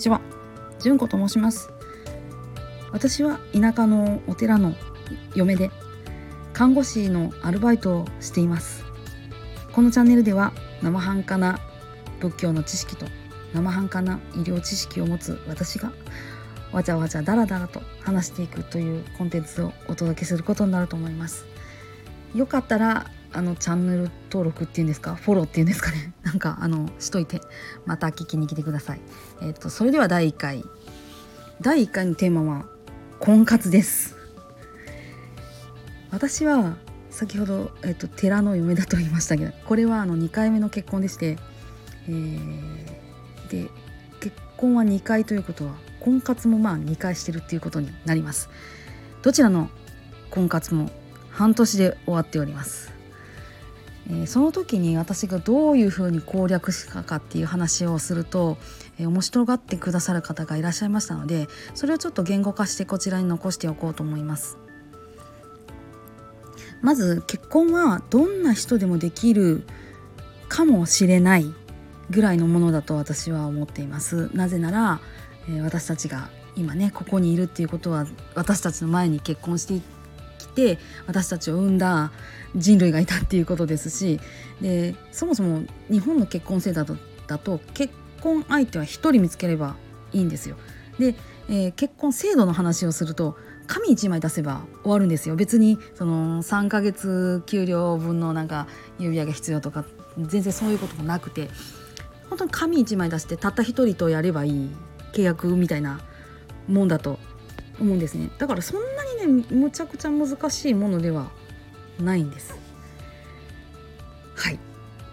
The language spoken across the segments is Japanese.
ちは。純子と申します。私は田舎のお寺の嫁で看護師のアルバイトをしています。このチャンネルでは生半可な仏教の知識と生半可な医療知識を持つ私がわちゃわちゃだらだらと話していくというコンテンツをお届けすることになると思います。よかったらあのチャンネル登録っていうんですか？フォローっていうんですかね？なんかあのしといてまた聞きに来てください。えっ、とそれでは第1回。第1回のテーマは婚活です。私は先ほど、えっと、寺の嫁だと言いましたけどこれはあの2回目の結婚でして、えー、で結婚は2回ということは婚活もまあ2回してるっていうことになります。どちらの婚活も半年で終わっております。えー、その時に私がどういうふうに攻略したかっていう話をすると、えー、面白がってくださる方がいらっしゃいましたのでそれをちょっと言語化してこちらに残しておこうと思います。まず結婚はどんな人でもできるかもしれないぐらいのものだと私は思っていますなぜなら、えー、私たちが今ねここにいるっていうことは私たちの前に結婚してて私たちを産んだ人類がいたっていうことですしでそもそも日本の結婚制度だと結婚相手は1人見つければいいんですよ。で、えー、結婚制度の話をすると紙1枚出せば終わるんですよ別にその3ヶ月給料分のなんか指輪が必要とか全然そういうこともなくて本当に紙1枚出してたった1人とやればいい契約みたいなもんだと思うんですね。だからそんなにねむちゃくちゃ難しいものではないんです。はい。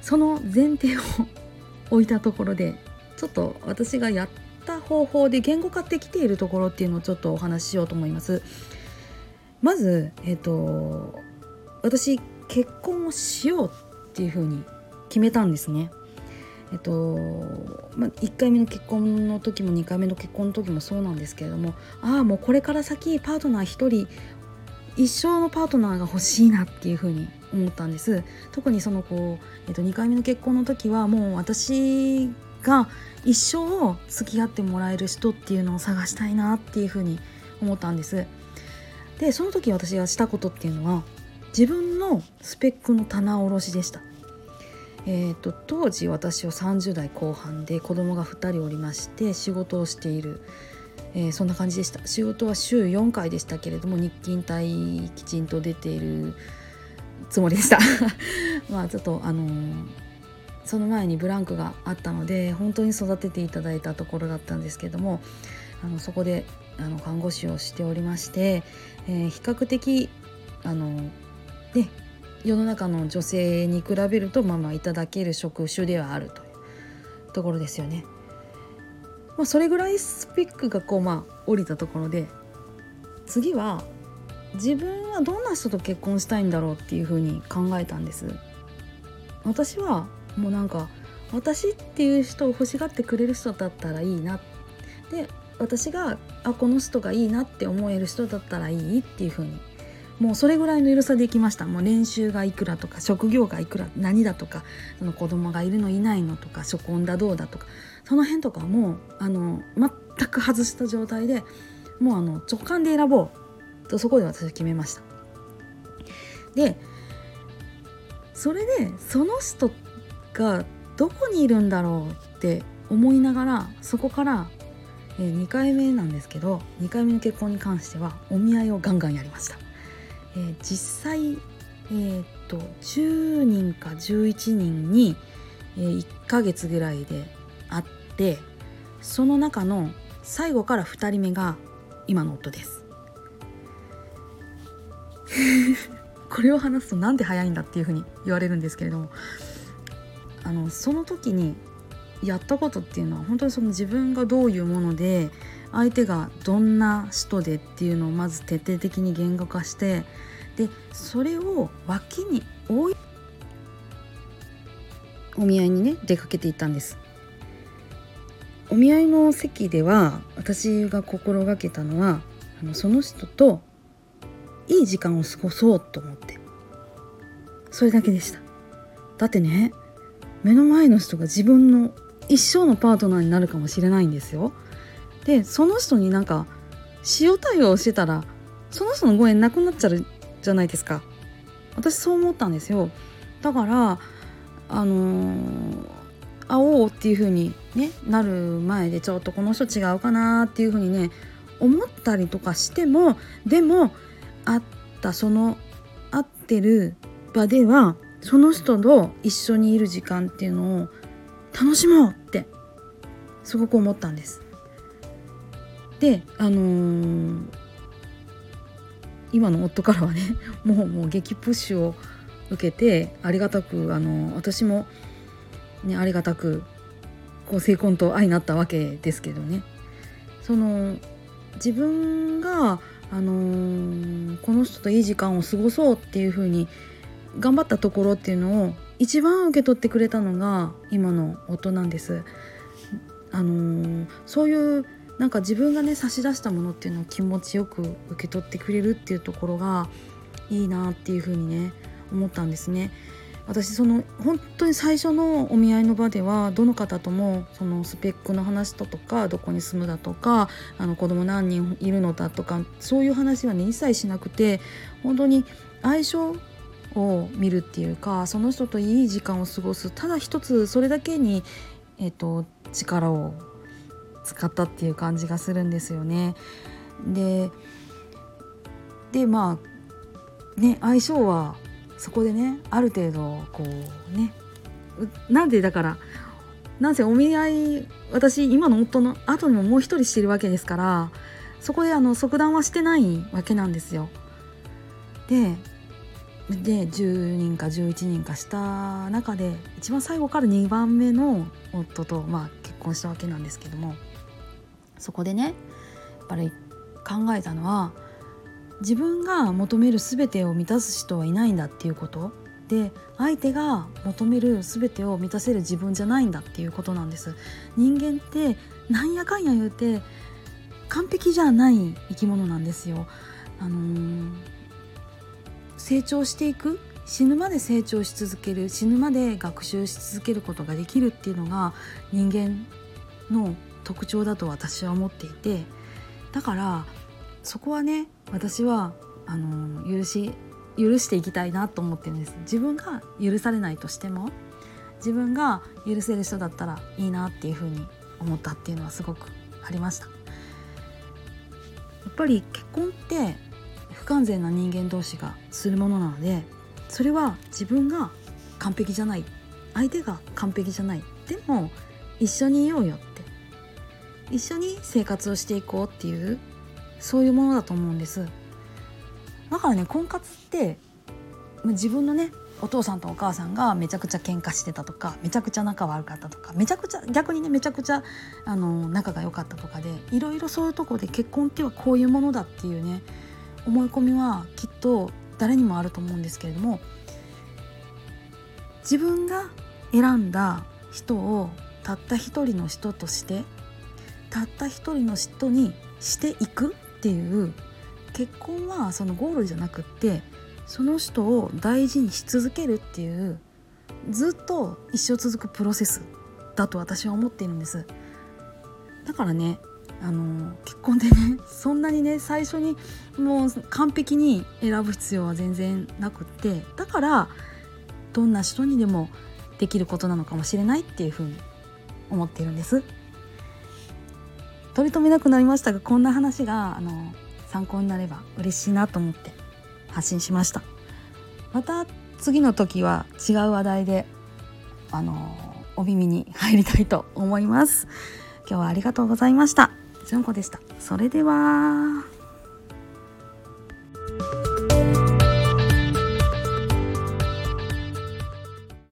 その前提を置いたところでちょっと私がやった方法で言語化できているところっていうのをちょっとお話ししようと思います。まずえっ、ー、と私結婚をしようっていうふうに決めたんですね。えっとまあ、1回目の結婚の時も2回目の結婚の時もそうなんですけれどもああもうこれから先パートナー1人一生のパートナーが欲しいなっていうふうに思ったんです。特にそのこう、えっと、2回目の結婚の時はもう私が一生付き合ってもらえる人っていうのを探したいなっていうふうに思ったんです。でその時私がしたことっていうのは自分のスペックの棚卸しでした。えーと、当時私は30代後半で子供が2人おりまして仕事をしている。えー、そんな感じでした。仕事は週4回でしたけれども日勤帯きちんと出ているつもりでした。まあちょっとあのー、その前にブランクがあったので本当に育てていただいたところだったんですけどもあのそこであの看護師をしておりまして、えー、比較的あのね世の中の女性に比べるとまあまあいただける職種ではあるというところですよね。まあ、それぐらいスペックがこうまあ降りたところで次は自分はどんな人と結婚したいんだろうっていうふうに考えたんです私はもうなんか私っていう人を欲しがってくれる人だったらいいなで私があこの人がいいなって思える人だったらいいっていうふうにもうそれぐらいの緩さできました。もう練習がいくらとか職業がいくら何だとかその子供がいるのいないのとか初婚だどうだとかその辺とかもあの全く外した状態でもうあの直感で選ぼうとそこで私は決めました。でそれでその人がどこにいるんだろうって思いながらそこから2回目なんですけど2回目の結婚に関してはお見合いをガンガンやりました。えー、実際、えー、っと10人か11人に、えー、1ヶ月ぐらいで会ってその中の最後から2人目が今の夫です。これを話すとなんで早いんだっていうふうに言われるんですけれどもあのその時にやったことっていうのは本当にその自分がどういうもので相手がどんな人でっていうのをまず徹底的に言語化してでそれを脇に置いお見合いにね出かけていったんです。お見合いの席では私が心がけたのはあのその人といい時間を過ごそうと思って。それだけでした。だってね目の前の人が自分の一生のパートナーになるかもしれないんですよ。でその人になんか塩対応してたらその人のご縁なくなっちゃうじゃないですか。私そう思ったんですよ。だからあのー、会おうっていう風にねなる前でちょっとこの人違うかなっていう風にね思ったりとかしてもでも会ったその会ってる場ではその人と一緒にいる時間っていうのを楽しもうってすごく思ったんです。であのー、今の夫からはね もうもう激プッシュを受けてありがたくあの私も、ね、ありがたくこう成婚と愛になったわけですけどねその自分が、あのー、この人といい時間を過ごそうっていうふうに頑張ったところっていうのを一番受け取ってくれたのが今の夫なんです。あのー、そういうなんか自分がね差し出したものっていうのを気持ちよく受け取ってくれるっていうところがいいなっていうふうにね思ったんですね。私その本当に最初のお見合いの場ではどの方ともそのスペックの話だとかどこに住むだとかあの子供何人いるのだとかそういう話はね一切しなくて本当に相性を見るっていうかその人といい時間を過ごすただ一つそれだけに、えーと、力を使ったっていう感じがするんですよね。ででまあね相性はそこでねある程度こうねなんでだからなんせお見合い私今の夫の後にももう一人してるわけですからそこであの即断はしてないわけなんですよ。でで10人か11人かした中で一番最後から2番目の夫と、まあ、結婚したわけなんですけどもそこでねやっぱり考えたのは自分が求める全てを満たす人はいないんだっていうこと。で相手が求める全てを満たせる自分じゃないんだっていうことなんです。人間ってなんやかんや言うて完璧じゃない生き物なんですよ。あのー、成長していく死ぬまで成長し続ける死ぬまで学習し続けることができるっていうのが人間の特徴だと私は思っていてだからそこはね私はあの許し許していきたいなと思ってるんです。自分が許されないとしても自分が許せる人だったらいいなっていうふうに思ったっていうのはすごくありました。やっぱり結婚って完全な人間同士がするものなのでそれは自分が完璧じゃない。相手が完璧じゃない。でも一緒にいようよって。一緒に生活をしていこうっていうそういうものだと思うんです。だからね婚活って自分のねお父さんとお母さんがめちゃくちゃ喧嘩してたとかめちゃくちゃ仲悪かったとかめちゃくちゃ逆にねめちゃくちゃあの仲が良かったとかでいろいろそういうとこで結婚ってはこういうものだっていうね思い込みはきっと誰にもあると思うんですけれども自分が選んだ人をたった一人の人としてたった一人の人にしていくっていう結婚はそのゴールじゃなくってその人を大事にし続けるっていうずっと一生続くプロセスだと私は思っているんです。だからねあの結婚でね そんなにね最初にもう完璧に選ぶ必要は全然なくってだからどんな人にでもできることなのかもしれないっていうふうに思っているんです。取り留めなくなりましたがこんな話があの参考になれば嬉しいなと思って発信しました。また次の時は違う話題であのお耳に入りたいと思います。今日はありがとうございました。じゅんこでした。それでは。